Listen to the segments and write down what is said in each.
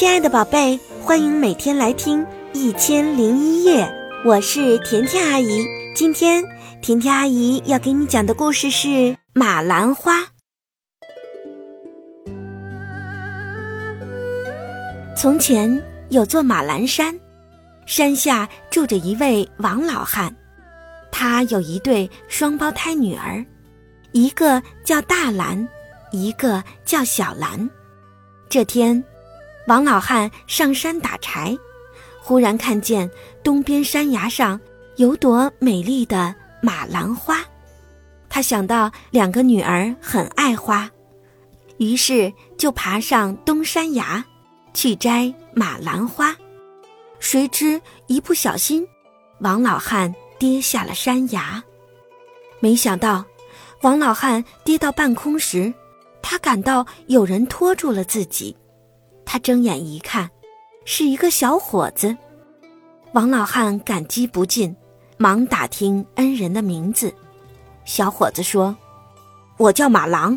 亲爱的宝贝，欢迎每天来听《一千零一夜》，我是甜甜阿姨。今天甜甜阿姨要给你讲的故事是《马兰花》。从前有座马兰山，山下住着一位王老汉，他有一对双胞胎女儿，一个叫大兰，一个叫小兰。这天。王老汉上山打柴，忽然看见东边山崖上有朵美丽的马兰花，他想到两个女儿很爱花，于是就爬上东山崖去摘马兰花。谁知一不小心，王老汉跌下了山崖。没想到，王老汉跌到半空时，他感到有人拖住了自己。他睁眼一看，是一个小伙子。王老汉感激不尽，忙打听恩人的名字。小伙子说：“我叫马郎，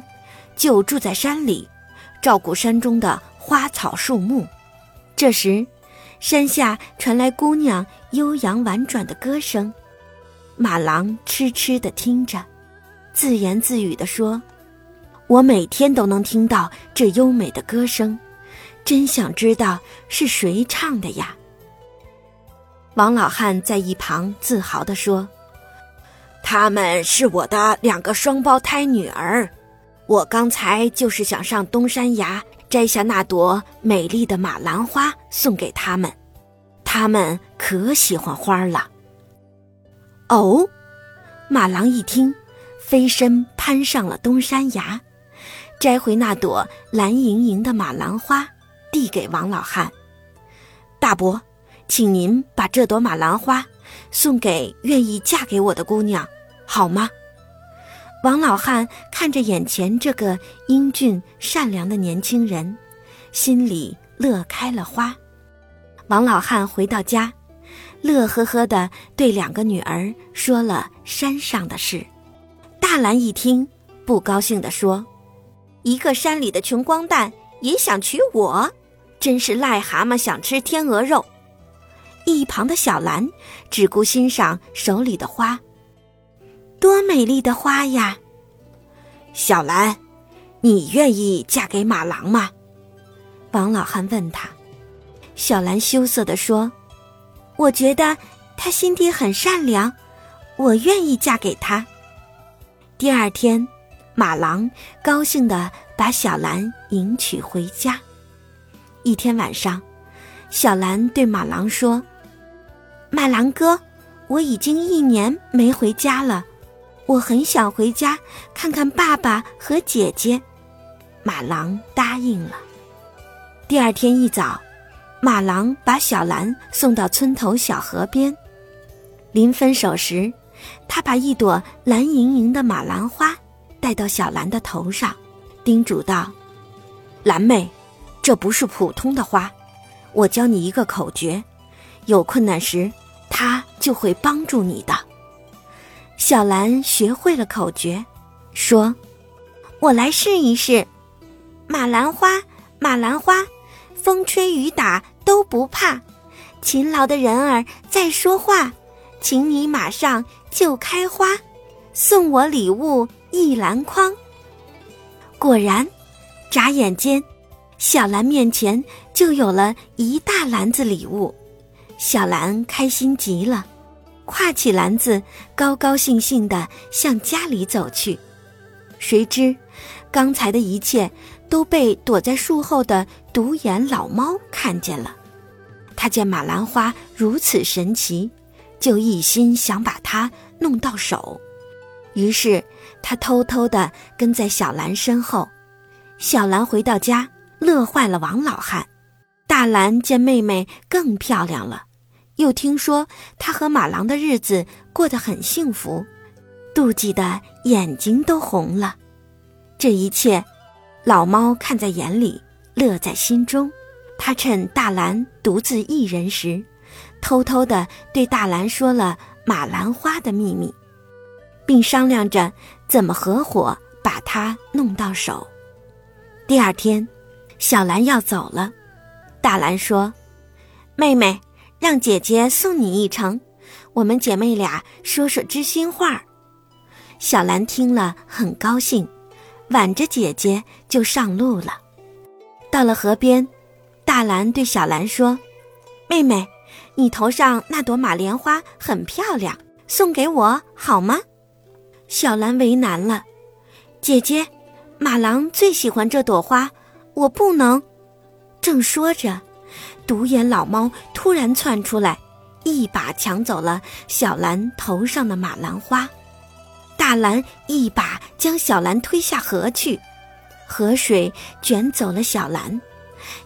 就住在山里，照顾山中的花草树木。”这时，山下传来姑娘悠扬婉转的歌声。马郎痴痴地听着，自言自语地说：“我每天都能听到这优美的歌声。”真想知道是谁唱的呀！王老汉在一旁自豪地说：“他们是我的两个双胞胎女儿，我刚才就是想上东山崖摘下那朵美丽的马兰花送给他们，他们可喜欢花了。”哦，马郎一听，飞身攀上了东山崖，摘回那朵蓝盈盈的马兰花。递给王老汉，大伯，请您把这朵马兰花送给愿意嫁给我的姑娘，好吗？王老汉看着眼前这个英俊善良的年轻人，心里乐开了花。王老汉回到家，乐呵呵地对两个女儿说了山上的事。大兰一听，不高兴地说：“一个山里的穷光蛋也想娶我？”真是癞蛤蟆想吃天鹅肉。一旁的小兰只顾欣赏手里的花，多美丽的花呀！小兰，你愿意嫁给马郎吗？王老汉问他。小兰羞涩地说：“我觉得他心地很善良，我愿意嫁给他。”第二天，马郎高兴地把小兰迎娶回家。一天晚上，小兰对马郎说：“马郎哥，我已经一年没回家了，我很想回家看看爸爸和姐姐。”马郎答应了。第二天一早，马郎把小兰送到村头小河边。临分手时，他把一朵蓝盈盈的马兰花戴到小兰的头上，叮嘱道：“兰妹。”这不是普通的花，我教你一个口诀，有困难时，它就会帮助你的。小兰学会了口诀，说：“我来试一试。马兰花，马兰花，风吹雨打都不怕，勤劳的人儿在说话，请你马上就开花，送我礼物一篮筐。”果然，眨眼间。小兰面前就有了一大篮子礼物，小兰开心极了，挎起篮子，高高兴兴地向家里走去。谁知，刚才的一切都被躲在树后的独眼老猫看见了。他见马兰花如此神奇，就一心想把它弄到手，于是他偷偷地跟在小兰身后。小兰回到家。乐坏了王老汉，大兰见妹妹更漂亮了，又听说她和马郎的日子过得很幸福，妒忌的眼睛都红了。这一切，老猫看在眼里，乐在心中。他趁大兰独自一人时，偷偷的对大兰说了马兰花的秘密，并商量着怎么合伙把它弄到手。第二天。小兰要走了，大兰说：“妹妹，让姐姐送你一程，我们姐妹俩说说知心话。”小兰听了很高兴，挽着姐姐就上路了。到了河边，大兰对小兰说：“妹妹，你头上那朵马莲花很漂亮，送给我好吗？”小兰为难了，姐姐，马郎最喜欢这朵花，我不能。正说着，独眼老猫突然窜出来，一把抢走了小兰头上的马兰花。大兰一把将小兰推下河去，河水卷走了小兰。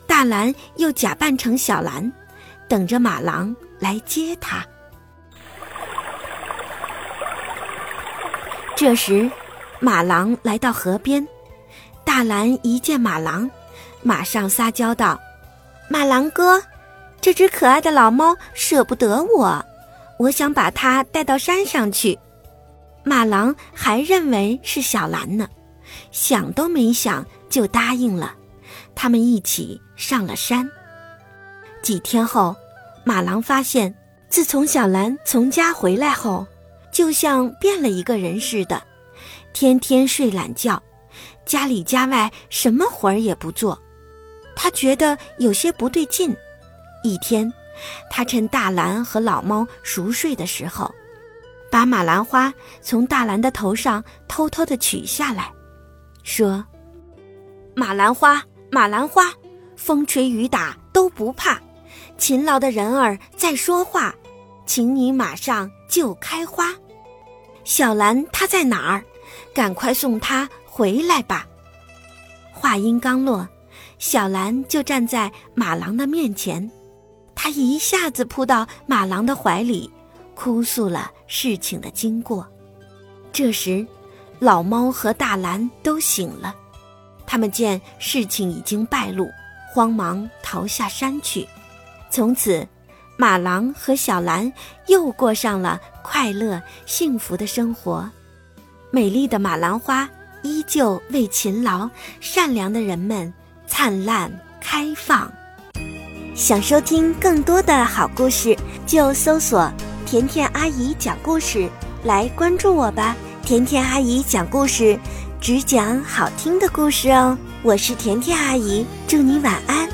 大兰又假扮成小兰，等着马郎来接她。这时，马郎来到河边，大兰一见马郎，马上撒娇道：“马郎哥，这只可爱的老猫舍不得我，我想把它带到山上去。”马郎还认为是小兰呢，想都没想就答应了。他们一起上了山。几天后，马郎发现，自从小兰从家回来后，就像变了一个人似的，天天睡懒觉，家里家外什么活儿也不做。他觉得有些不对劲。一天，他趁大兰和老猫熟睡的时候。把马兰花从大兰的头上偷偷的取下来，说：“马兰花，马兰花，风吹雨打都不怕，勤劳的人儿在说话，请你马上就开花。小兰她在哪儿？赶快送她回来吧。”话音刚落，小兰就站在马郎的面前，她一下子扑到马郎的怀里。哭诉了事情的经过。这时，老猫和大兰都醒了，他们见事情已经败露，慌忙逃下山去。从此，马郎和小兰又过上了快乐幸福的生活。美丽的马兰花依旧为勤劳善良的人们灿烂开放。想收听更多的好故事，就搜索。甜甜阿姨讲故事，来关注我吧！甜甜阿姨讲故事，只讲好听的故事哦。我是甜甜阿姨，祝你晚安。